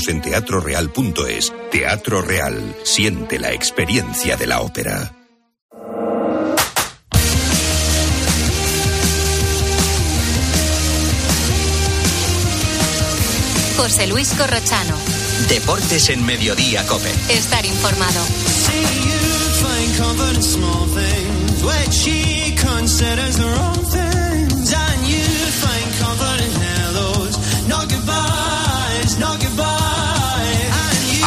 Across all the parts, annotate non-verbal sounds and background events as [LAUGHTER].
en teatroreal.es. Teatro Real. Siente la experiencia de la ópera. José Luis Corrochano. Deportes en Mediodía, Cope. Estar informado.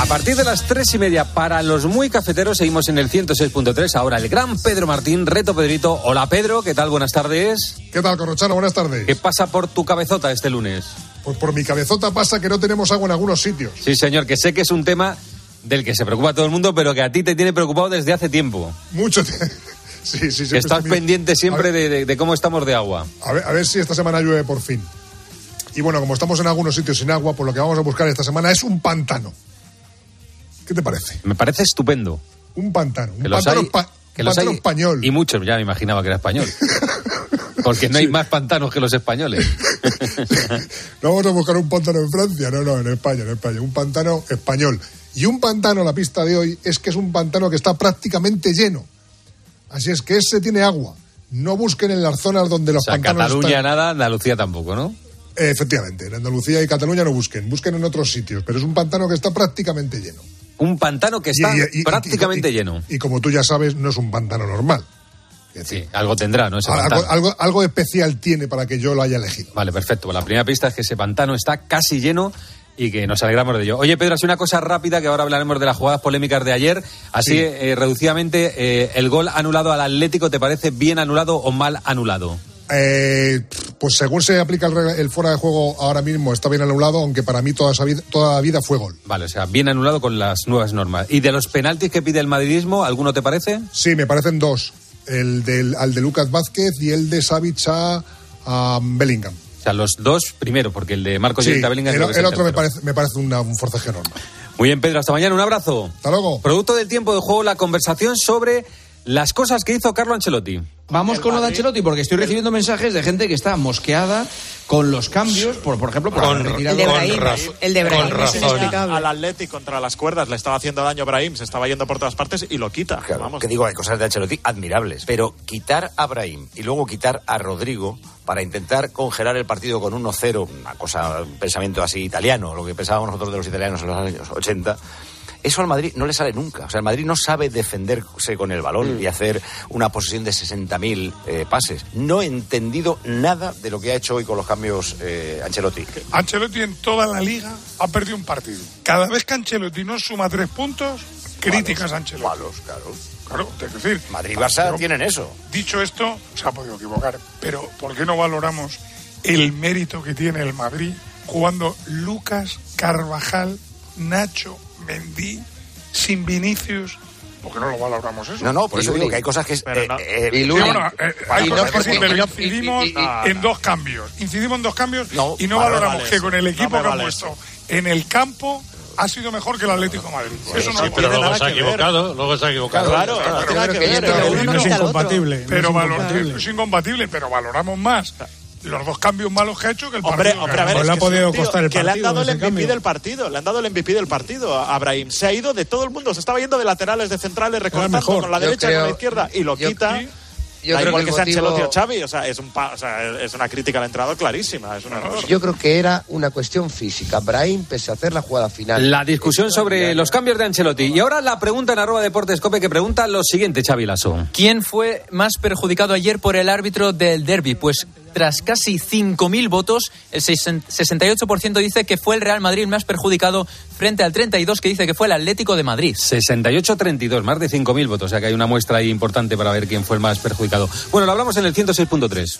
A partir de las tres y media, para los muy cafeteros, seguimos en el 106.3. Ahora el gran Pedro Martín, Reto Pedrito. Hola Pedro, ¿qué tal? Buenas tardes. ¿Qué tal, Corrochano? Buenas tardes. ¿Qué pasa por tu cabezota este lunes? Pues por mi cabezota pasa que no tenemos agua en algunos sitios. Sí, señor, que sé que es un tema del que se preocupa todo el mundo, pero que a ti te tiene preocupado desde hace tiempo. Mucho tiempo. [LAUGHS] Sí, sí, sí. Estás pendiente siempre de, de, de, cómo estamos de agua. A ver, a ver si esta semana llueve por fin. Y bueno, como estamos en algunos sitios sin agua, pues lo que vamos a buscar esta semana es un pantano. ¿Qué te parece? Me parece estupendo. Un pantano. Un pantano, hay, pa que pantano español. Y muchos, ya me imaginaba que era español. Porque no hay más pantanos que los españoles. [LAUGHS] No vamos a buscar un pantano en Francia, no, no, en España, en España. Un pantano español. Y un pantano, la pista de hoy, es que es un pantano que está prácticamente lleno. Así es que ese tiene agua. No busquen en las zonas donde los O sea, pantanos Cataluña están... nada, Andalucía tampoco, ¿no? Efectivamente, en Andalucía y Cataluña no busquen, busquen en otros sitios, pero es un pantano que está prácticamente lleno. Un pantano que está Y- y- y- prácticamente lleno. Y como tú ya sabes, no es un pantano normal. Sí, algo tendrá, ¿no? Ese Algo, algo, algo especial tiene para que yo lo haya elegido. Vale, perfecto. La primera pista es que ese pantano está casi lleno y que nos alegramos de ello. Oye, Pedro, así una cosa rápida que ahora hablaremos de las jugadas polémicas de ayer. Así, Sí. eh, reducidamente, eh, el gol anulado al Atlético, ¿te parece bien anulado o mal anulado? Eh, pues según se aplica el, el fuera de juego ahora mismo está bien anulado, aunque para mí toda, esa vida, toda la vida fue gol. Vale, o sea, bien anulado con las nuevas normas. ¿Y de los penaltis que pide el madridismo, alguno te parece? Sí, me parecen dos. El del, al de Lucas Vázquez y el de Savic a, a Bellingham. O sea, los dos primero, porque el de Marcos Sí, y el de Bellingham el, es el otro me parece, me parece una- un forcejeo normal. Muy bien, Pedro, hasta mañana, un abrazo. Hasta luego. Producto del tiempo de juego, la conversación sobre las cosas que hizo Carlo Ancelotti. Vamos con lo de Ancelotti porque estoy recibiendo mensajes de gente que está mosqueada con los cambios, por, por ejemplo, por haber retirado- El de Brahim, el de Brahim Con es razón. inexplicable. Al Atleti contra las cuerdas le estaba haciendo daño a Brahim, se estaba yendo por todas partes y lo quita. Claro, Vamos. que digo, hay cosas de Ancelotti admirables. Pero quitar a Brahim y luego quitar a Rodrigo para intentar congelar el partido con 1-0, una cosa, un pensamiento así italiano, lo que pensábamos nosotros de los italianos en los años 80. Eso al Madrid no le sale nunca. O sea, el Madrid no sabe defenderse con el balón y hacer una posesión de 60.000 eh, pases. No he entendido nada de lo que ha hecho hoy con los cambios eh, Ancelotti. Ancelotti en toda la liga ha perdido un partido. Cada vez que Ancelotti no suma tres puntos, críticas a Ancelotti. Malos, claro. Claro, es decir, Madrid y Barça Pero- tienen eso. dicho esto, se ha podido equivocar. Pero ¿por qué no valoramos el mérito que tiene el Madrid jugando Lucas, Carvajal, Nacho, Mendy, sin Vinicius? ¿Por qué no lo valoramos eso? No, no, por Y eso digo que hay cosas que... es, Pero eh, no- eh, Sí, Lunin. bueno, eh, hay Y no cosas que sí, porque- pero y no- incidimos y- y- y- en dos cambios. Incidimos en dos cambios No, y no vale, valoramos vale que eso. con el No equipo que ha vale puesto eso. en el campo ha sido mejor que el Atlético de Madrid. Eso no sí, lo pero luego se ha equivocado, luego se ha equivocado. Claro, Pero- no tiene nada que pero- ver. pero- pero- uno no no es incompatible. no Pero es valor- es incompatible, pero valoramos más los dos cambios malos que ha hecho que el partido. Hombre, que hombre, a ver, Pues le ha que podido tío costar el que le han partido dado el MVP cambio. del partido, le han dado el MVP del partido a Brahim. Se ha ido de todo el mundo, se estaba yendo de laterales, de centrales, recortando con la derecha, con creo- la izquierda y lo yo- quita. Yo da creo igual que que, el sea motivo- Ancelotti o Xavi, o sea, es, un pa- o sea, es una crítica al entrenador clarísima, es un error. Yo creo que era una cuestión física. Brahim, pese a hacer la jugada final. La discusión sobre los cambios de Ancelotti. Y ahora la pregunta en arroba deportes cope que pregunta lo siguiente, Xavi Lasso. ¿Quién fue más perjudicado ayer por el árbitro del derby? Pues tras casi 5.000 votos, el 68% dice que fue el Real Madrid más perjudicado frente al 32% que dice que fue el Atlético de Madrid. 68-32, más de 5.000 votos. O sea que hay una muestra ahí importante para ver quién fue el más perjudicado. Bueno, lo hablamos en el 106.3.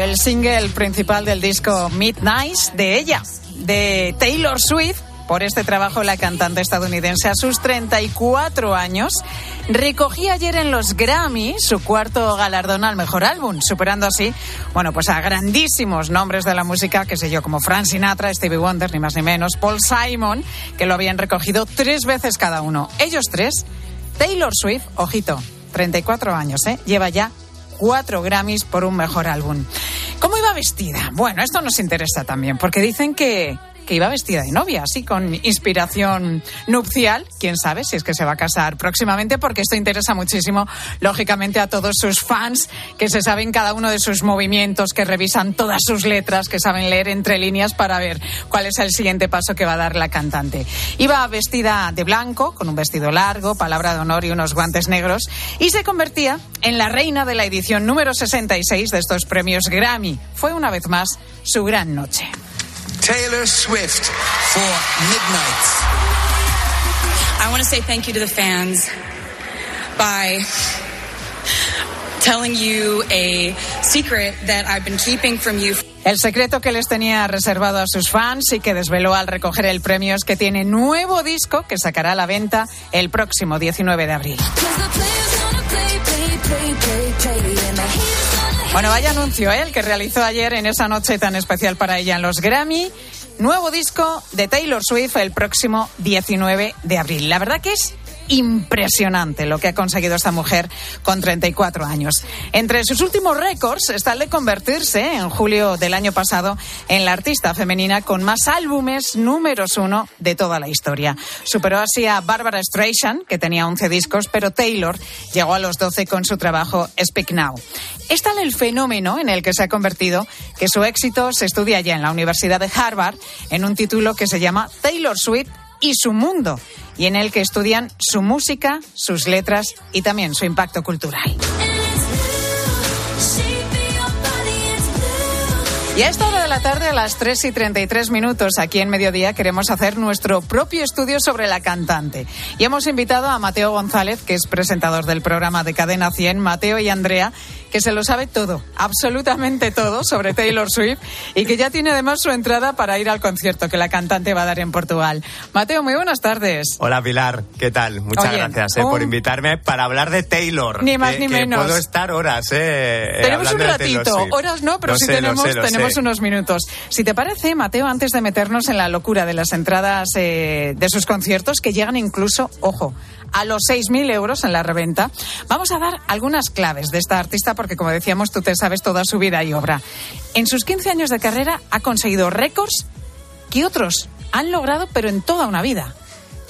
El single principal del disco Midnight de ella, de Taylor Swift. Por este trabajo, la cantante estadounidense a sus 34 años recogía ayer en los Grammy su cuarto galardón al mejor álbum, superando así, bueno, pues a grandísimos nombres de la música, que sé yo, como Frank Sinatra, Stevie Wonder, ni más ni menos, Paul Simon, que lo habían recogido tres veces cada uno. Ellos tres, Taylor Swift, ojito, 34 años, ¿eh? Lleva ya cuatro Grammys por un mejor álbum. ¿Cómo iba vestida? Bueno, esto nos interesa también, porque dicen que que iba vestida de novia, así con inspiración nupcial. Quién sabe si es que se va a casar próximamente, porque esto interesa muchísimo, lógicamente, a todos sus fans que se saben cada uno de sus movimientos, que revisan todas sus letras, que saben leer entre líneas para ver cuál es el siguiente paso que va a dar la cantante. Iba vestida de blanco, con un vestido largo, palabra de honor y unos guantes negros, y se convertía en la reina de la edición número 66 de estos premios Grammy. Fue una vez más su gran noche. Taylor Swift for Midnight. I want to say thank you to the fans by telling you a secret that I've been keeping from you. El secreto que les tenía reservado a sus fans y que desveló al recoger el premio es que tiene nuevo disco que sacará a la venta el próximo 19 de abril. Bueno, vaya anuncio ¿eh? el que realizó ayer en esa noche tan especial para ella en los Grammy. Nuevo disco de Taylor Swift el próximo 19 de abril. La verdad que es impresionante lo que ha conseguido esta mujer con 34 años. Entre sus últimos récords está el de convertirse en julio del año pasado en la artista femenina con más álbumes números uno de toda la historia. Superó así a Barbara Streisand, que tenía 11 discos, pero Taylor llegó a los 12 con su trabajo Speak Now. Es tal el fenómeno en el que se ha convertido que su éxito se estudia ya en la Universidad de Harvard en un título que se llama Taylor Swift y su mundo, y en el que estudian su música, sus letras y también su impacto cultural. Y a esta hora de la tarde, a las 3 y 33 minutos, aquí en Mediodía, queremos hacer nuestro propio estudio sobre la cantante. Y hemos invitado a Mateo González, que es presentador del programa de Cadena 100, Mateo y Andrea, que se lo sabe todo, absolutamente todo sobre Taylor Swift y que ya tiene además su entrada para ir al concierto que la cantante va a dar en Portugal. Mateo, muy buenas tardes. Hola Pilar, ¿qué tal? Muchas gracias eh, por invitarme para hablar de Taylor. Ni más ni menos. Puedo estar horas, eh, Tenemos un ratito, horas no, pero sí tenemos, tenemos unos minutos. Si te parece, Mateo, antes de meternos en la locura de las entradas eh, de sus conciertos, que llegan incluso, ojo, a los 6.000 euros en la reventa. Vamos a dar algunas claves de esta artista porque, como decíamos, tú te sabes toda su vida y obra. En sus 15 años de carrera ha conseguido récords que otros han logrado, pero en toda una vida.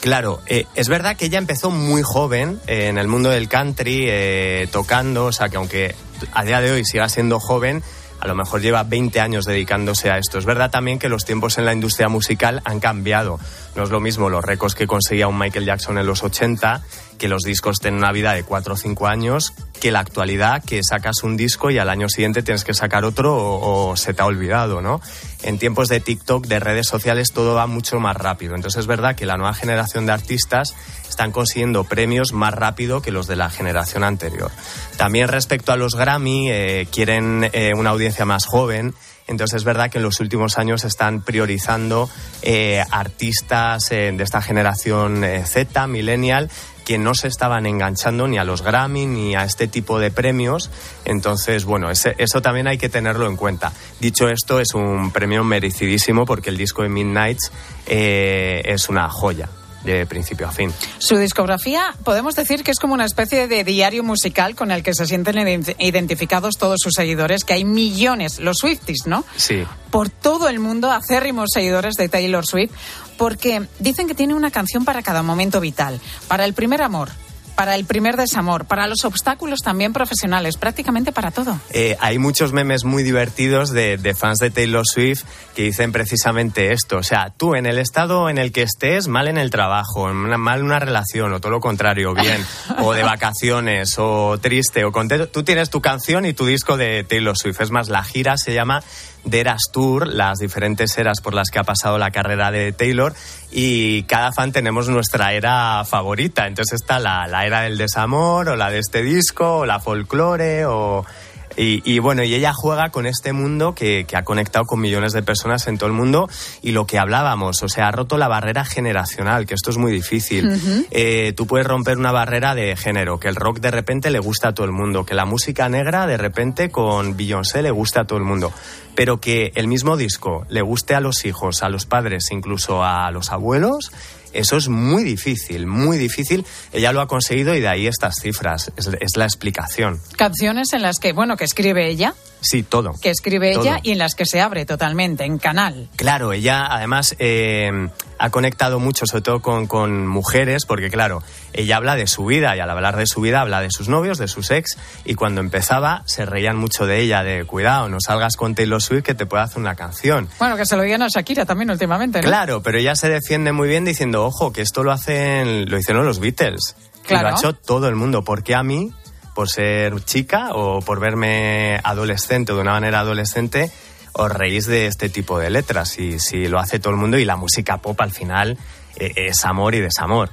Claro, eh, es verdad que ella empezó muy joven eh, en el mundo del country, eh, tocando, o sea que aunque a día de hoy siga siendo joven, a lo mejor lleva 20 años dedicándose a esto. Es verdad también que los tiempos en la industria musical han cambiado. No es lo mismo los récords que conseguía un Michael Jackson en los 80, que los discos tienen una vida de 4 o 5 años, que la actualidad, que sacas un disco y al año siguiente tienes que sacar otro o, se te ha olvidado, ¿no? En tiempos de TikTok, de redes sociales, todo va mucho más rápido. Entonces es verdad que la nueva generación de artistas están consiguiendo premios más rápido que los de la generación anterior. También respecto a los Grammy, eh, quieren eh, una audiencia más joven. Entonces es verdad que en los últimos años están priorizando eh, artistas de esta generación Z, millennial, que no se estaban enganchando ni a los Grammy ni a este tipo de premios. Entonces, bueno, eso también hay que tenerlo en cuenta. Dicho esto, es un premio merecidísimo porque el disco de Midnights es una joya de principio a fin. Su discografía podemos decir que es como una especie de diario musical con el que se sienten ident- identificados todos sus seguidores, que hay millones, los Swifties, ¿no? Sí. Por todo el mundo, acérrimos seguidores de Taylor Swift, porque dicen que tiene una canción para cada momento vital, para el primer amor, para el primer desamor, para los obstáculos también profesionales, prácticamente para todo. Eh, hay muchos memes muy divertidos de, fans de Taylor Swift que dicen precisamente esto. O sea, tú en el estado en el que estés, mal en el trabajo, una, mal en una relación, o todo lo contrario, bien, o de vacaciones, o triste, o contento, tú tienes tu canción y tu disco de Taylor Swift. Es más, la gira se llama The Eras Tour, las diferentes eras por las que ha pasado la carrera de Taylor, y cada fan tenemos nuestra era favorita. Entonces está la, la era del desamor, o la de este disco, o la folclore, o... Y, y bueno, y ella juega con este mundo que, que ha conectado con millones de personas en todo el mundo y lo que hablábamos, o sea, ha roto la barrera generacional, que esto es muy difícil. Eh, tú puedes romper una barrera de género, que el rock de repente le gusta a todo el mundo, que la música negra de repente con Beyoncé le gusta a todo el mundo, pero que el mismo disco le guste a los hijos, a los padres, incluso a los abuelos. Eso es muy difícil, muy difícil. Ella lo ha conseguido y de ahí estas cifras. Es, la explicación. Canciones en las que, bueno, que escribe ella, Sí, todo. que escribe Todo. ella y en las que se abre totalmente, en canal. Claro, ella además eh, ha conectado mucho, sobre todo con, con mujeres, porque claro, ella habla de su vida y al hablar de su vida habla de sus novios, de sus ex, y cuando empezaba se reían mucho de ella, de cuidado, no salgas con Taylor Swift que te puede hacer una canción. Bueno, que se lo digan a Shakira también últimamente, ¿no? Claro, pero ella se defiende muy bien diciendo, ojo, que esto lo hacen, lo hicieron los Beatles. Y Claro. lo ha hecho todo el mundo. ¿Por qué a mí, por ser chica o por verme adolescente o de una manera adolescente, os reís de este tipo de letras? Si, si lo hace todo el mundo y la música pop al final es amor y desamor.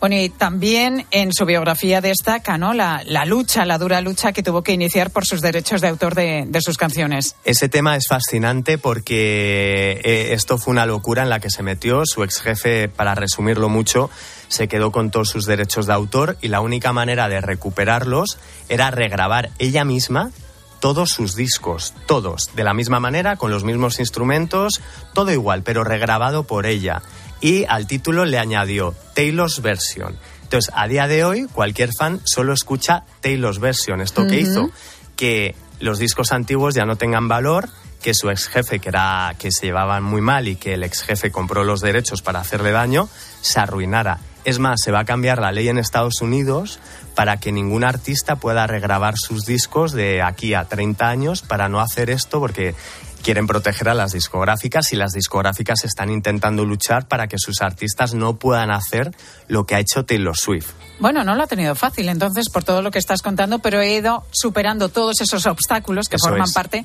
Bueno, y también en su biografía destaca, ¿no? La, la lucha, la dura lucha que tuvo que iniciar por sus derechos de autor de, de sus canciones. Ese tema es fascinante porque eh, esto fue una locura en la que se metió. Su ex jefe, para resumirlo mucho, se quedó con todos sus derechos de autor y la única manera de recuperarlos era regrabar ella misma todos sus discos, todos, de la misma manera, con los mismos instrumentos, todo igual, pero regrabado por ella. Y al título le añadió Taylor's Version. Entonces, a día de hoy, cualquier fan solo escucha Taylor's Version. ¿Esto qué Ujú. hizo? que los discos antiguos ya no tengan valor, que su ex jefe, que, era, que se llevaban muy mal y que el ex jefe compró los derechos para hacerle daño, se arruinara. Es más, se va a cambiar la ley en Estados Unidos para que ningún artista pueda regrabar sus discos de aquí a 30 años para no hacer esto porque quieren proteger a las discográficas y las discográficas están intentando luchar para que sus artistas no puedan hacer lo que ha hecho Taylor Swift. Bueno, no lo ha tenido fácil, entonces, por todo lo que estás contando, pero he ido superando todos esos obstáculos que Eso forman es. parte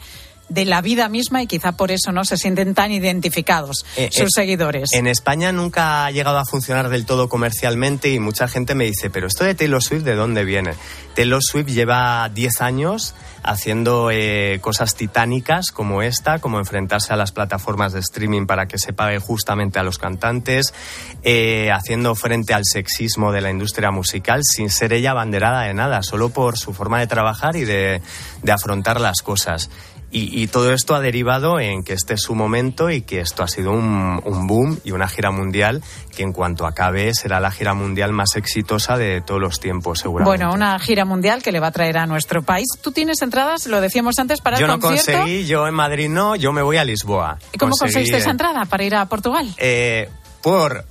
de la vida misma y quizá por eso no se sienten tan identificados Eh, sus eh, seguidores. En España nunca ha llegado a funcionar del todo comercialmente y mucha gente me dice, pero esto de Taylor Swift, ¿de dónde viene? Taylor Swift lleva 10 años haciendo eh, cosas titánicas como esta, como enfrentarse a las plataformas de streaming para que se pague justamente a los cantantes, eh, haciendo frente al sexismo de la industria musical sin ser ella abanderada de nada, solo por su forma de trabajar y de, de afrontar las cosas. Y, y todo esto ha derivado en que este es su momento y que esto ha sido un, un boom y una gira mundial que en cuanto acabe será la gira mundial más exitosa de todos los tiempos, seguramente. Bueno, una gira mundial que le va a traer a nuestro país. ¿Tú tienes entradas? Lo decíamos antes para yo el no concierto. conseguí, yo en Madrid no, yo me voy a Lisboa. ¿Y ¿Cómo Conseguí, conseguiste esa eh, entrada para ir a Portugal? eh, por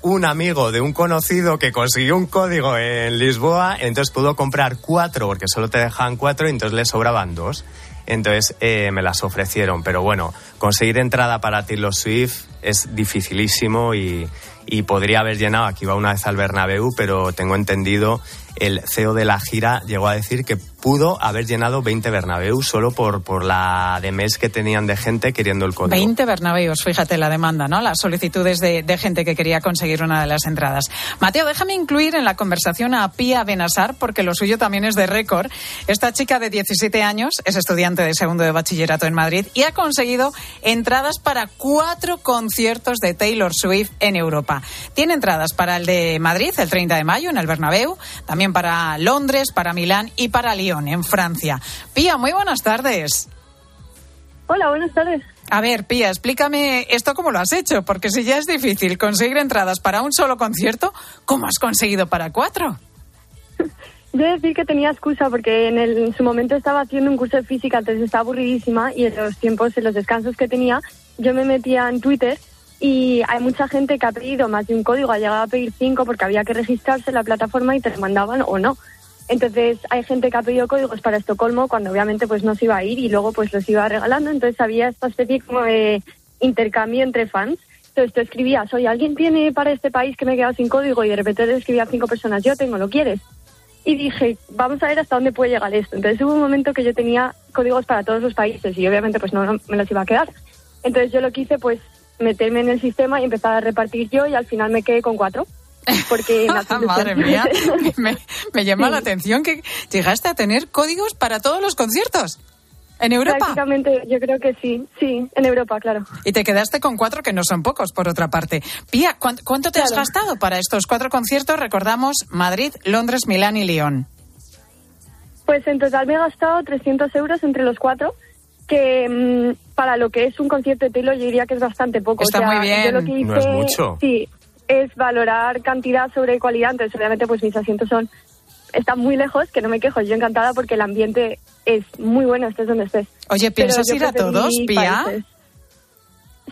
un amigo de un conocido que consiguió un código en Lisboa, entonces pudo comprar cuatro, porque solo te dejaban cuatro, y entonces le sobraban dos. Entonces eh, me las ofrecieron, pero bueno, conseguir entrada para Taylor Swift es dificilísimo y, y podría haber llenado, aquí va una vez al Bernabéu, pero tengo entendido, el CEO de la gira llegó a decir que pudo haber llenado 20 Bernabéu solo por, por la de mes que tenían de gente queriendo el código. 20 Bernabéus, fíjate la demanda, ¿no? Las solicitudes de, de gente que quería conseguir una de las entradas. Mateo, déjame incluir en la conversación a Pía Benasar, porque lo suyo también es de récord. Esta chica de 17 años es estudiante de segundo de bachillerato en Madrid y ha conseguido entradas para cuatro conciertos de Taylor Swift en Europa. Tiene entradas para el de Madrid el 30 de mayo en el Bernabéu, también para Londres, para Milán y para Lyon en Francia. Pía, muy buenas tardes. Hola, buenas tardes. A ver, Pía, explícame esto cómo lo has hecho, porque si ya es difícil conseguir entradas para un solo concierto, ¿cómo has conseguido para cuatro? [LAUGHS] Yo decir que tenía excusa porque en, el- en su momento estaba haciendo un curso de física, entonces estaba aburridísima y en los tiempos, en los descansos que tenía, yo me metía en Twitter y hay mucha gente que ha pedido más de un código, ha llegado a pedir cinco porque había que registrarse en la plataforma y te mandaban o no. Entonces hay gente que ha pedido códigos para Estocolmo cuando obviamente pues no se iba a ir y luego pues los iba regalando, entonces había esta especie como de intercambio entre fans. Entonces tú escribías, oye, ¿alguien tiene para este país que me he quedado sin código? Y de repente le escribía a cinco personas, yo tengo, ¿lo quieres? y dije, vamos a ver hasta dónde puede llegar esto. Entonces hubo un momento que yo tenía códigos para todos los países y obviamente pues no, no me los iba a quedar. Entonces yo lo que hice pues meterme en el sistema y empezar a repartir yo y al final me quedé con cuatro. Porque [LAUGHS] Madre mía, [LAUGHS] me, me llama la atención que llegaste a tener códigos para todos los conciertos. ¿En Europa? Prácticamente, yo creo que sí, sí, en Europa, claro. Y te quedaste con cuatro que no son pocos, por otra parte. Pía, ¿cuán- ¿cuánto te has gastado para estos cuatro conciertos? Recordamos Madrid, Londres, Milán y León. Pues en total me he gastado 300 euros entre los cuatro, que mm, para lo que es un concierto de Taylor yo diría que es bastante poco. Está O sea, muy bien. Yo lo que hice, No es mucho. Sí, es valorar cantidad sobre calidad. Entonces, obviamente, pues mis asientos son están muy lejos, que no me quejo. Yo encantada porque el ambiente es muy bueno, estés donde estés. Oye, ¿piensas ir a todos, Pía? países.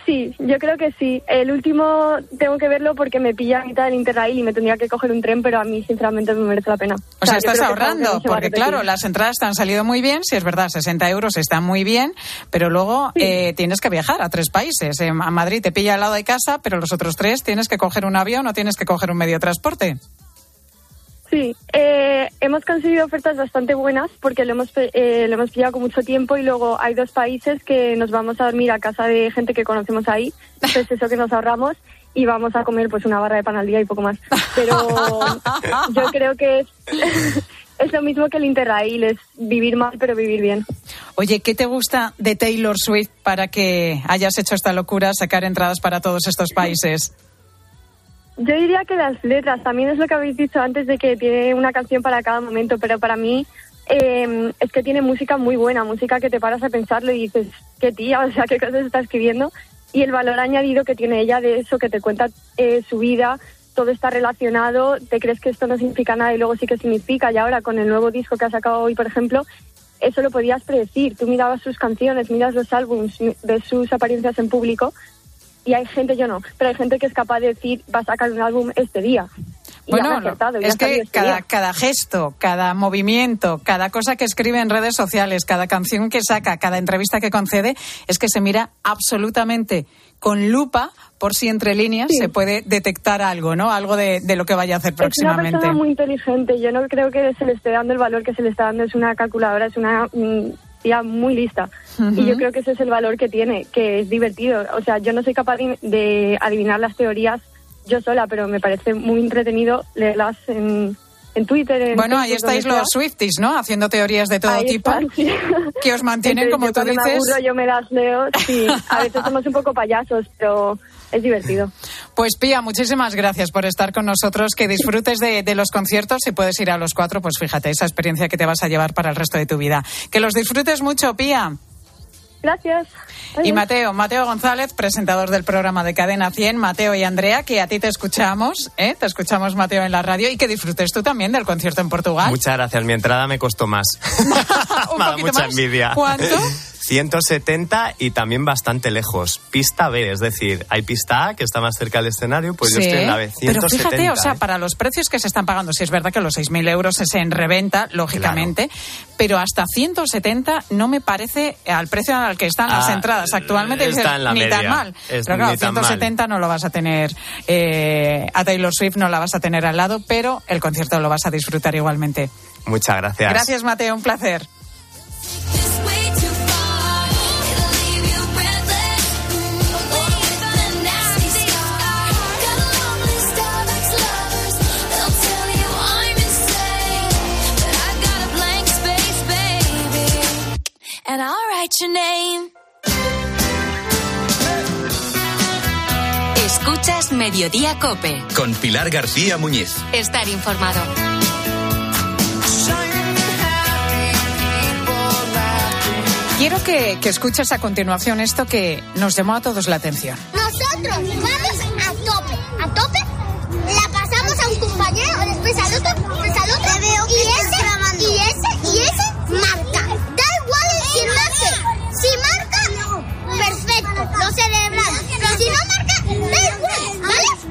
Sí, yo creo que sí. El último tengo que verlo porque me pilla a mitad del Interrail y me tendría que coger un tren, pero a mí sinceramente me merece la pena. O sea, estás ahorrando, porque claro, las entradas te han salido muy bien, si es verdad, 60 euros está muy bien, pero luego eh, tienes que viajar a tres países. A Madrid te pilla al lado de casa, pero los otros tres tienes que coger un avión o tienes que coger un medio de transporte. Sí, eh, hemos conseguido ofertas bastante buenas porque lo hemos, eh, lo hemos pillado con mucho tiempo y luego hay dos países que nos vamos a dormir a casa de gente que conocemos ahí, pues eso que nos ahorramos y vamos a comer pues una barra de pan al día y poco más. Pero [LAUGHS] yo creo que es, [LAUGHS] es lo mismo que el Interrail, es vivir mal pero vivir bien. Oye, ¿qué te gusta de Taylor Swift para que hayas hecho esta locura, sacar entradas para todos estos países? Yo diría que las letras, también es lo que habéis dicho antes de que tiene una canción para cada momento, pero para mí eh, es que tiene música muy buena, música que te paras a pensarlo y dices, qué tía, o sea, qué cosas está escribiendo. Y el valor añadido que tiene ella de eso, que te cuenta eh, su vida, todo está relacionado, te crees que esto no significa nada y luego sí que significa. Y ahora con el nuevo disco que ha sacado hoy, por ejemplo, eso lo podías predecir. Tú mirabas sus canciones, miras los álbums, ves sus apariencias en público y hay gente, yo no, pero hay gente que es capaz de decir, va a sacar un álbum este día. Y Bueno, es que este cada, cada gesto, cada movimiento, cada cosa que escribe en redes sociales, cada canción que saca, cada entrevista que concede, es que se mira absolutamente con lupa por si entre líneas se puede detectar algo, ¿no? Algo de, de lo que vaya a hacer Es una próximamente. persona muy inteligente. Yo no creo que se le esté dando el valor que se le está dando. Es una calculadora, es una mm, tía muy lista. Ujú. Y yo creo que ese es el valor que tiene, que es divertido. O sea, yo no soy capaz de, de adivinar las teorías yo sola, pero me parece muy entretenido leerlas en, en Twitter. En Bueno, ahí Facebook, estáis donde los. Swifties, ¿no? Haciendo teorías de todo Ahí tipo están, sí. que os mantienen, Entonces, como yo tú cuando me dices. aburro, yo me las leo. Sí, a veces somos un poco payasos, pero es divertido. Pues Pía, muchísimas gracias por estar con nosotros. Que disfrutes de, de los conciertos. Si puedes ir a los cuatro, pues fíjate, esa experiencia que te vas a llevar para el resto de tu vida. Que los disfrutes mucho, Pía. Gracias. Y Mateo, Mateo González, presentador del programa de Cadena 100, Mateo y Andrea, que a ti te escuchamos, ¿eh? te escuchamos Mateo en la radio y que disfrutes tú también del concierto en Portugal. Muchas gracias. Mi entrada me costó más. [LAUGHS] [LAUGHS] Un me poquito mucha más. envidia. ¿Cuánto? [LAUGHS] 170 y también bastante lejos. Pista B, es decir, hay pista A que está más cerca del escenario, pues yo Sí, estoy en la B. 170, Pero fíjate, o sea, ¿eh? para los precios que se están pagando, si es verdad que los 6.000 euros es en reventa, lógicamente, pero hasta 170 no me parece al precio al que están las Ah, entradas actualmente. está dices, en la ni tan mal. Es pero claro, ni tan mal. 170 no lo vas a tener, eh, a Taylor Swift no la vas a tener al lado, pero el concierto lo vas a disfrutar igualmente. Muchas gracias. Gracias, Mateo, un placer. Write your name. Escuchas Mediodía Cope. Con Pilar García Muñiz. Estar informado. Quiero que, que escuches a continuación esto que nos llamó a todos la atención. Nosotros vamos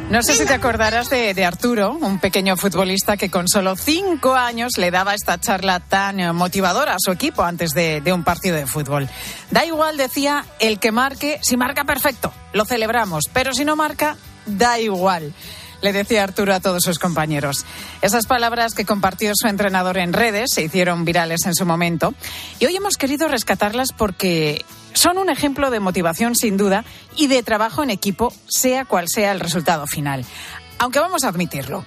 No sé si te acordarás de, Arturo, un pequeño futbolista que con solo cinco años le daba esta charla tan eh, motivadora a su equipo antes de, de un partido de fútbol. Da igual, decía, el que marque, si marca perfecto, lo celebramos, pero si no marca, da igual. Le decía Arturo a todos sus compañeros. Esas palabras que compartió su entrenador en redes se hicieron virales en su momento y hoy hemos querido rescatarlas porque son un ejemplo de motivación sin duda y de trabajo en equipo, sea cual sea el resultado final. Aunque vamos a admitirlo,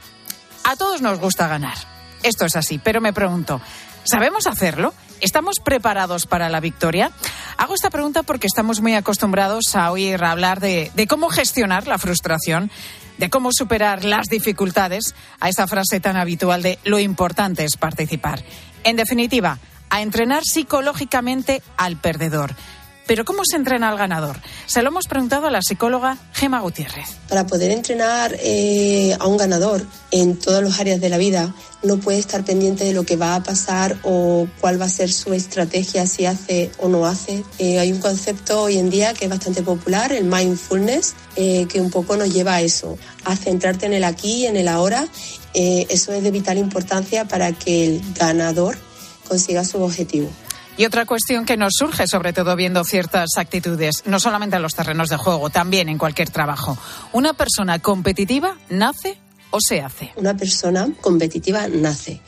a todos nos gusta ganar. Esto es así, pero me pregunto, ¿sabemos hacerlo? ¿Estamos preparados para la victoria? Hago esta pregunta porque estamos muy acostumbrados a oír hablar de, cómo gestionar la frustración, de cómo superar las dificultades, a esa frase tan habitual de lo importante es participar. En definitiva, a entrenar psicológicamente al perdedor. Pero ¿cómo se entrena al ganador? Se lo hemos preguntado a la psicóloga Gema Gutiérrez. Para poder entrenar eh, a un ganador en todas las áreas de la vida, no puede estar pendiente de lo que va a pasar o cuál va a ser su estrategia, si hace o no hace. Eh, hay un concepto hoy en día que es bastante popular, el mindfulness, eh, que un poco nos lleva a eso, a centrarte en el aquí y en el ahora. Eso es de vital importancia para que el ganador consiga su objetivo. Y otra cuestión que nos surge, sobre todo viendo ciertas actitudes, no solamente en los terrenos de juego, también en cualquier trabajo. ¿Una persona competitiva nace o se hace? Una persona competitiva nace.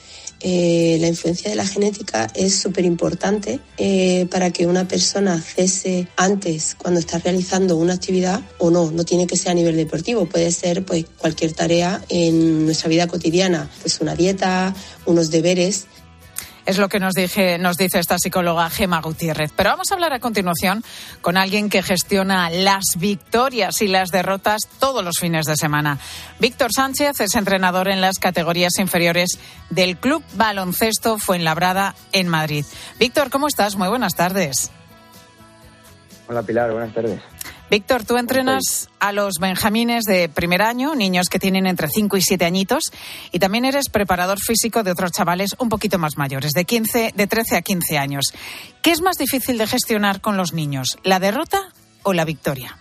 Eh, la influencia de la genética es súper importante eh, para que una persona cese antes cuando está realizando una actividad o no. No tiene que ser a nivel deportivo, puede ser pues cualquier tarea en nuestra vida cotidiana, pues una dieta, unos deberes. Es lo que nos, dije, nos dice esta psicóloga Gema Gutiérrez. Pero vamos a hablar a continuación con alguien que gestiona las victorias y las derrotas todos los fines de semana. Víctor Sánchez es entrenador en las categorías inferiores del Club Baloncesto Fuenlabrada en Madrid. Víctor, ¿cómo estás? Muy buenas tardes. Hola Pilar, buenas tardes. Víctor, tú entrenas a los benjamines de primer año, niños que tienen entre 5 y 7 añitos, y también eres preparador físico de otros chavales un poquito más mayores, de, 15, de 13 a 15 años. ¿Qué es más difícil de gestionar con los niños, la derrota o la victoria?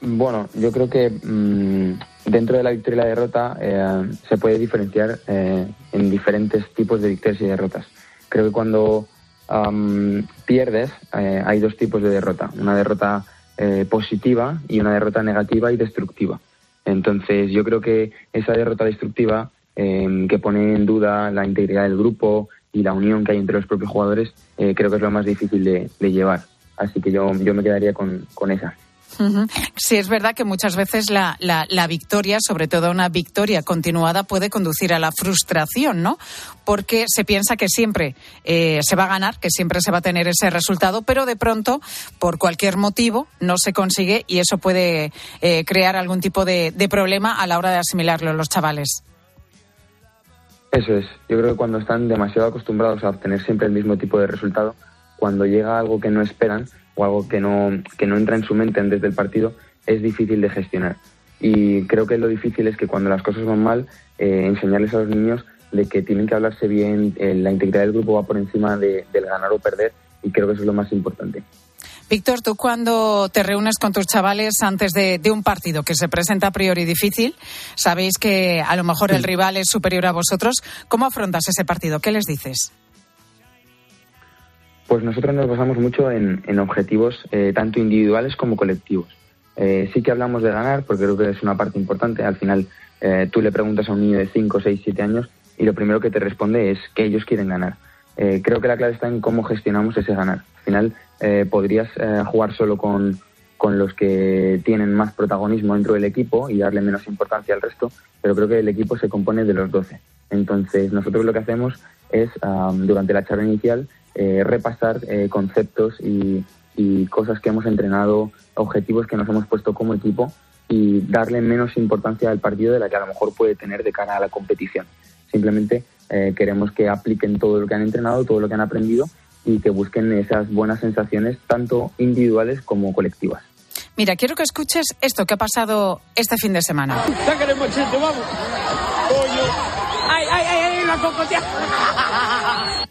Bueno, yo creo que mmm, dentro de la victoria y la derrota eh, se puede diferenciar eh, en diferentes tipos de victorias y derrotas. Creo que cuando um, pierdes, eh, hay dos tipos de derrota. Una derrota eh, positiva y una derrota negativa y destructiva. Entonces, yo creo que esa derrota destructiva, eh, que pone en duda la integridad del grupo y la unión que hay entre los propios jugadores, eh, creo que es lo más difícil de, de llevar. Así que yo, yo me quedaría con, con esa. Sí, es verdad que muchas veces la, la, la, victoria, sobre todo una victoria continuada, puede conducir a la frustración, ¿no? Porque se piensa que siempre eh, se va a ganar, que siempre se va a tener ese resultado, pero de pronto, por cualquier motivo, no se consigue y eso puede eh, crear algún tipo de, problema a la hora de asimilarlo los chavales. Eso es. Yo creo que cuando están demasiado acostumbrados a obtener siempre el mismo tipo de resultado, cuando llega algo que no esperan, o algo que no, que no entra en su mente desde el partido, es difícil de gestionar. Y creo que lo difícil es que cuando las cosas van mal, eh, enseñarles a los niños de que tienen que hablarse bien, eh, la integridad del grupo va por encima de, del ganar o perder, y creo que eso es lo más importante. Víctor, tú cuando te reúnes con tus chavales antes de, de, un partido que se presenta a priori difícil, sabéis que a lo mejor el rival es superior a vosotros, ¿cómo afrontas ese partido? ¿Qué les dices? Pues nosotros nos basamos mucho en, en objetivos eh, tanto individuales como colectivos. Eh, sí que hablamos de ganar, porque creo que es una parte importante. Al final, eh, tú le preguntas a un niño de 5, 6, 7 años y lo primero que te responde es que ellos quieren ganar. Eh, creo que la clave está en cómo gestionamos ese ganar. Al final, eh, podrías eh, jugar solo con, con los que tienen más protagonismo dentro del equipo y darle menos importancia al resto, pero creo que el equipo se compone de los 12. Entonces, nosotros lo que hacemos es, um, durante la charla inicial, eh, repasar eh, conceptos y, y, cosas que hemos entrenado, objetivos que nos hemos puesto como equipo y darle menos importancia al partido de la que a lo mejor puede tener de cara a la competición. Simplemente eh, queremos que apliquen todo lo que han entrenado, todo lo que han aprendido y que busquen esas buenas sensaciones tanto individuales como colectivas. Mira, quiero que escuches esto que ha pasado este fin de semana. Sácale machete, vamos. Ay, ay, ay, ay, la cocotea.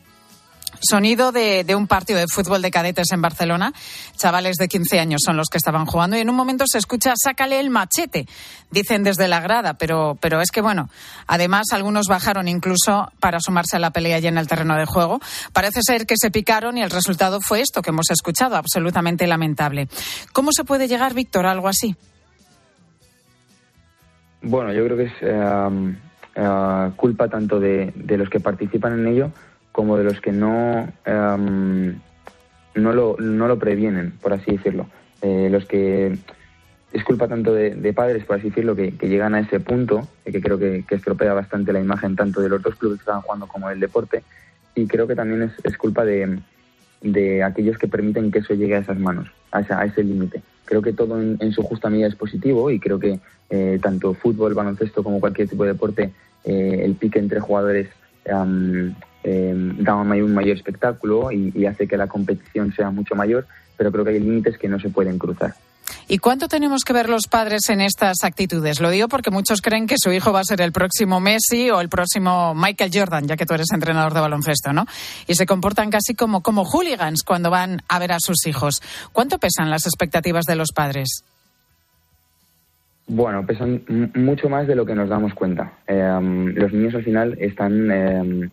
Sonido de, un partido de fútbol de cadetes en Barcelona. Chavales de 15 años son los que estaban jugando y en un momento se escucha sácale el machete, dicen desde la grada, pero, pero es que bueno, además algunos bajaron incluso para sumarse a la pelea ya en el terreno de juego. Parece ser que se picaron y el resultado fue esto que hemos escuchado, absolutamente lamentable. ¿Cómo se puede llegar, Víctor, a algo así? Bueno, yo creo que es eh, eh, culpa tanto de, de los que participan en ello como de los que no, um, no, lo, no lo previenen, por así decirlo. Eh, los que es culpa tanto de, de padres, por así decirlo, que, que, llegan a ese punto, que creo que, que, estropea bastante la imagen tanto de los dos clubes que están jugando como del deporte, y creo que también es, es culpa de, de, aquellos que permiten que eso llegue a esas manos, a, esa, a ese límite. Creo que todo en, su justa medida es positivo y creo que eh, tanto fútbol, baloncesto como cualquier tipo de deporte, eh, el pique entre jugadores um, eh, da un mayor espectáculo y, y, hace que la competición sea mucho mayor, pero creo que hay límites que no se pueden cruzar. ¿Y cuánto tenemos que ver los padres en estas actitudes? Lo digo porque muchos creen que su hijo va a ser el próximo Messi o el próximo Michael Jordan, ya que tú eres entrenador de baloncesto, ¿no? Y se comportan casi como, como hooligans cuando van a ver a sus hijos. ¿Cuánto pesan las expectativas de los padres? Bueno, pesan mucho más de lo que nos damos cuenta. Eh, los niños al final están eh,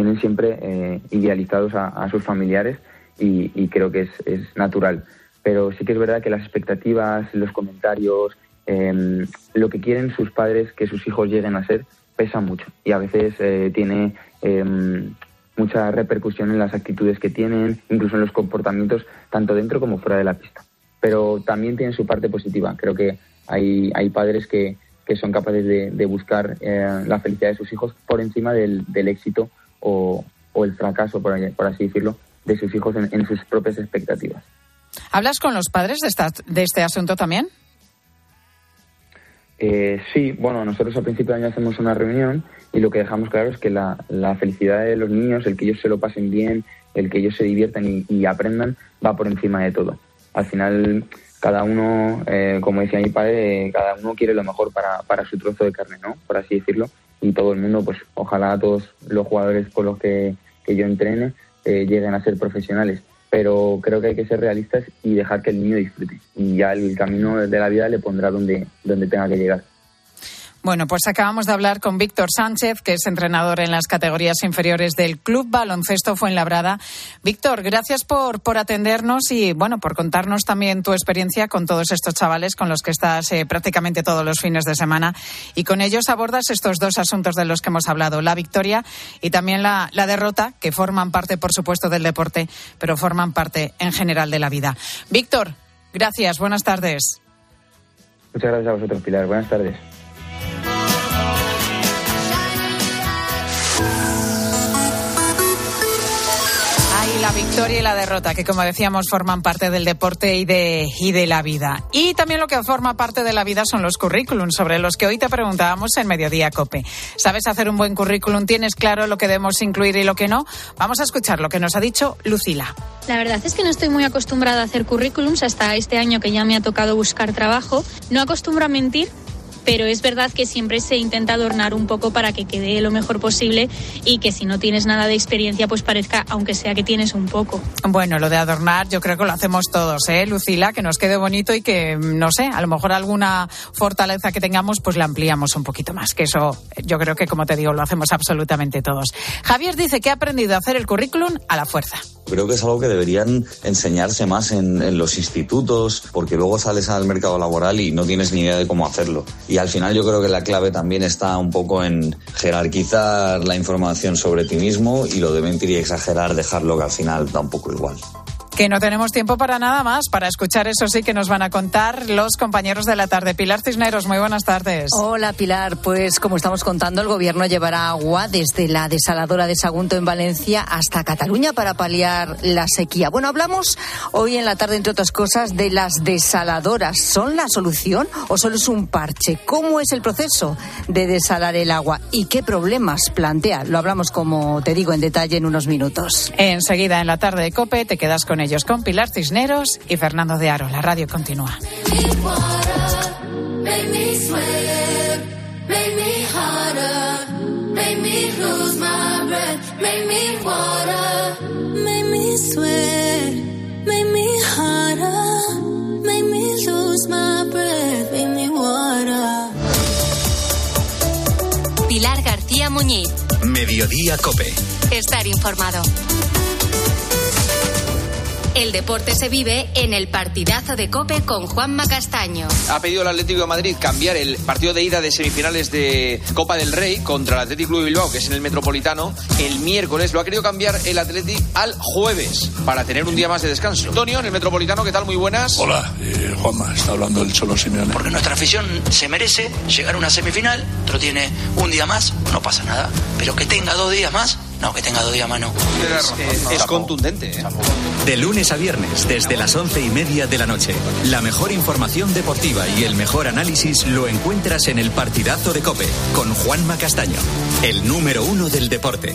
tienen siempre eh, idealizados a, sus familiares y, y creo que es, es, natural. Pero sí que es verdad que las expectativas, los comentarios, eh, lo que quieren sus padres que sus hijos lleguen a ser, pesa mucho y a veces eh, tiene mucha repercusión en las actitudes que tienen, incluso en los comportamientos, tanto dentro como fuera de la pista. Pero también tiene su parte positiva. Creo que hay, hay padres que, que son capaces de, buscar la felicidad de sus hijos por encima del éxito o, o el fracaso, por, por, así decirlo, de sus hijos en, en, sus propias expectativas. ¿Hablas con los padres de, esta, de este asunto también? Eh, sí, bueno, nosotros al principio de año hacemos una reunión y lo que dejamos claro es que la, la, felicidad de los niños, el que ellos se lo pasen bien, el que ellos se diviertan y, y aprendan, va por encima de todo. Al final, cada uno, eh, como decía mi padre, cada uno quiere lo mejor para, para su trozo de carne, ¿no? Por así decirlo y todo el mundo, pues ojalá todos los jugadores con los que, que yo entrene eh, lleguen a ser profesionales. Pero creo que hay que ser realistas y dejar que el niño disfrute. Y ya el camino de la vida le pondrá donde, donde tenga que llegar. Bueno, pues acabamos de hablar con Víctor Sánchez, que es entrenador en las categorías inferiores del Club Baloncesto Fuenlabrada. Víctor, gracias por, por atendernos y, bueno, por contarnos también tu experiencia con todos estos chavales con los que estás eh, prácticamente todos los fines de semana. Y con ellos abordas estos dos asuntos de los que hemos hablado, la victoria y también la, la derrota, que forman parte, por supuesto, del deporte, pero forman parte en general de la vida. Víctor, gracias, buenas tardes. Muchas gracias a vosotros, Pilar. Buenas tardes. La victoria y la derrota, que como decíamos forman parte del deporte y de, y de la vida. Y también lo que forma parte de la vida son los currículums, sobre los que hoy te preguntábamos en Mediodía Cope. ¿Sabes hacer un buen currículum? ¿Tienes claro lo que debemos incluir y lo que no? Vamos a escuchar lo que nos ha dicho Lucila. La verdad es que no estoy muy acostumbrada a hacer currículums hasta este año que ya me ha tocado buscar trabajo. No acostumbro a mentir, pero es verdad que siempre se intenta adornar un poco para que quede lo mejor posible y que si no tienes nada de experiencia pues parezca aunque sea que tienes un poco. Bueno, lo de adornar yo creo que lo hacemos todos, ¿eh, Lucila? Que nos quede bonito y que, no sé, a lo mejor alguna fortaleza que tengamos pues la ampliamos un poquito más, que eso yo creo que como te digo lo hacemos absolutamente todos. Javier dice que ha aprendido a hacer el currículum a la fuerza. Creo que es algo que deberían enseñarse más en, en los institutos porque luego sales al mercado laboral y no tienes ni idea de cómo hacerlo. Y al final yo creo que la clave también está un poco en jerarquizar la información sobre ti mismo y lo de mentir y exagerar, dejarlo que al final da un poco igual. Que no tenemos tiempo para nada más, para escuchar eso sí que nos van a contar los compañeros de la tarde. Pilar Cisneros, muy buenas tardes. Hola Pilar, pues como estamos contando, el gobierno llevará agua desde la desaladora de Sagunto en Valencia hasta Cataluña para paliar la sequía. Bueno, hablamos hoy en la tarde, entre otras cosas, de las desaladoras. ¿Son la solución o solo es un parche? ¿Cómo es el proceso de desalar el agua y qué problemas plantea? Lo hablamos, como te digo, en detalle en unos minutos. Enseguida en la tarde de COPE te quedas con ellos, con Pilar Cisneros y Fernando de Aro. La radio continúa. Pilar García Muñiz. Mediodía Cope. Estar informado. El deporte se vive en el partidazo de Cope con Juanma Castaño. Ha pedido el Atlético de Madrid cambiar el partido de ida de semifinales de Copa del Rey contra el Atlético Club de Bilbao, que es en el Metropolitano, el miércoles. Lo ha querido cambiar el Atlético al jueves para tener un día más de descanso. Antonio, en el Metropolitano, ¿qué tal? Muy buenas. Hola, eh, Juanma, está hablando el Cholo Simeone. Porque nuestra afición se merece llegar a una semifinal, otro tiene un día más, no pasa nada. Pero que tenga dos días más, no, que tenga dos días más no. Es, es contundente. ¿eh? De lunes a viernes, desde las once y media de la noche. La mejor información deportiva y el mejor análisis lo encuentras en el partidazo de Cope con Juanma Castaño, el número uno del deporte.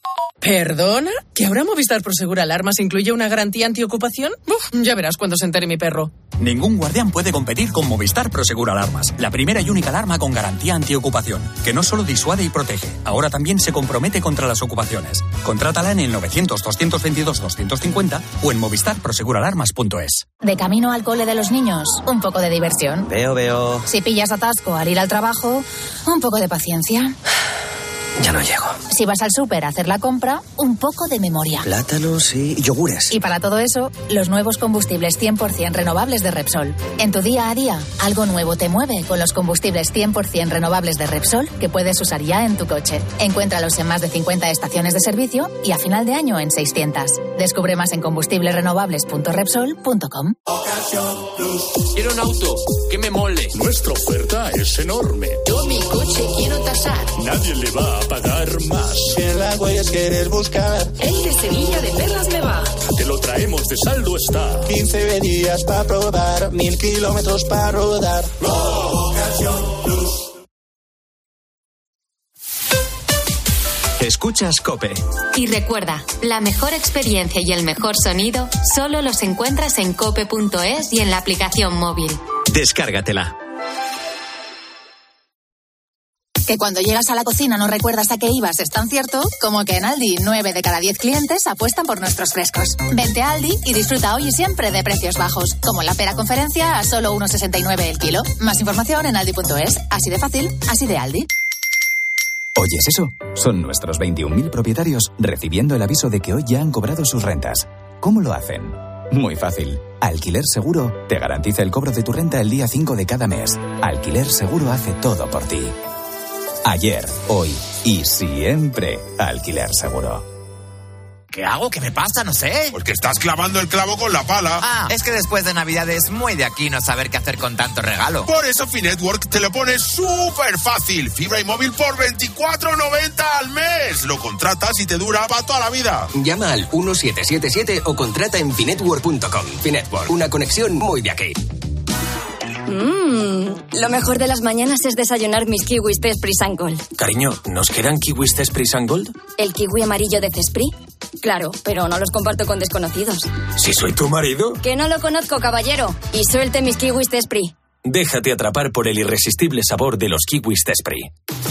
¿Perdona? ¿Que ahora Movistar Prosegur Alarmas incluye una garantía antiocupación? Uf, ya verás cuando se entere mi perro. Ningún guardián puede competir con Movistar Prosegur Alarmas, la primera y única alarma con garantía antiocupación, que no solo disuade y protege, ahora también se compromete contra las ocupaciones. Contrátala en el 900-222-250 o en movistarproseguralarmas.es. De camino al cole de los niños, un poco de diversión. Veo, veo. Si pillas atasco al ir al trabajo, un poco de paciencia. Ya no llego. Si vas al súper a hacer la compra, un poco de memoria. Plátanos y yogures. Y para todo eso, los nuevos combustibles 100% renovables de Repsol. En tu día a día, algo nuevo te mueve con los combustibles 100% renovables de Repsol que puedes usar ya en tu coche. Encuéntralos en más de 50 estaciones de servicio y a final de año en 600. Descubre más en combustiblesrenovables.repsol.com. Quiero un auto que me mole. Nuestra oferta es enorme. Yo mi coche quiero tasar. Nadie le va a pagar más. Si en la huellas quieres buscar, El de Sevilla de Perlas me va. Te lo traemos de saldo está. 15 días para probar, mil kilómetros para rodar. Escuchas Cope. Y recuerda, la mejor experiencia y el mejor sonido solo los encuentras en cope.es y en la aplicación móvil. Descárgatela. Que cuando llegas a la cocina no recuerdas a qué ibas es tan cierto como que en Aldi 9 de cada 10 clientes apuestan por nuestros frescos. Vente a Aldi y disfruta hoy y siempre de precios bajos, como la pera conferencia a solo 1,69 el kilo. Más información en aldi.es. Así de fácil, así de Aldi. ¿Oyes eso? Son nuestros 21.000 propietarios recibiendo el aviso de que hoy ya han cobrado sus rentas. ¿Cómo lo hacen? Muy fácil. Alquiler Seguro te garantiza el cobro de tu renta el día 5 de cada mes. Alquiler Seguro hace todo por ti. Ayer, hoy y siempre Alquiler Seguro. ¿Qué hago? ¿Qué me pasa? No sé. Porque estás clavando el clavo con la pala. Ah, es que después de Navidad es muy de aquí no saber qué hacer con tanto regalo. Por eso Finetwork te lo pone súper fácil. Fibra y móvil por 24.90 al mes. Lo contratas y te dura para toda la vida. Llama al 1777 o contrata en finetwork.com. Finetwork, una conexión muy de aquí. Mmm, lo mejor de las mañanas es desayunar mis kiwis Cespri Gold. Cariño, ¿nos quedan kiwis Cespri Gold? ¿El kiwi amarillo de Cespri? Claro, pero no los comparto con desconocidos. ¿Si soy tu marido? Que no lo conozco, caballero. Y suelte mis kiwis de Esprit. Déjate atrapar por el irresistible sabor de los kiwis de Esprit.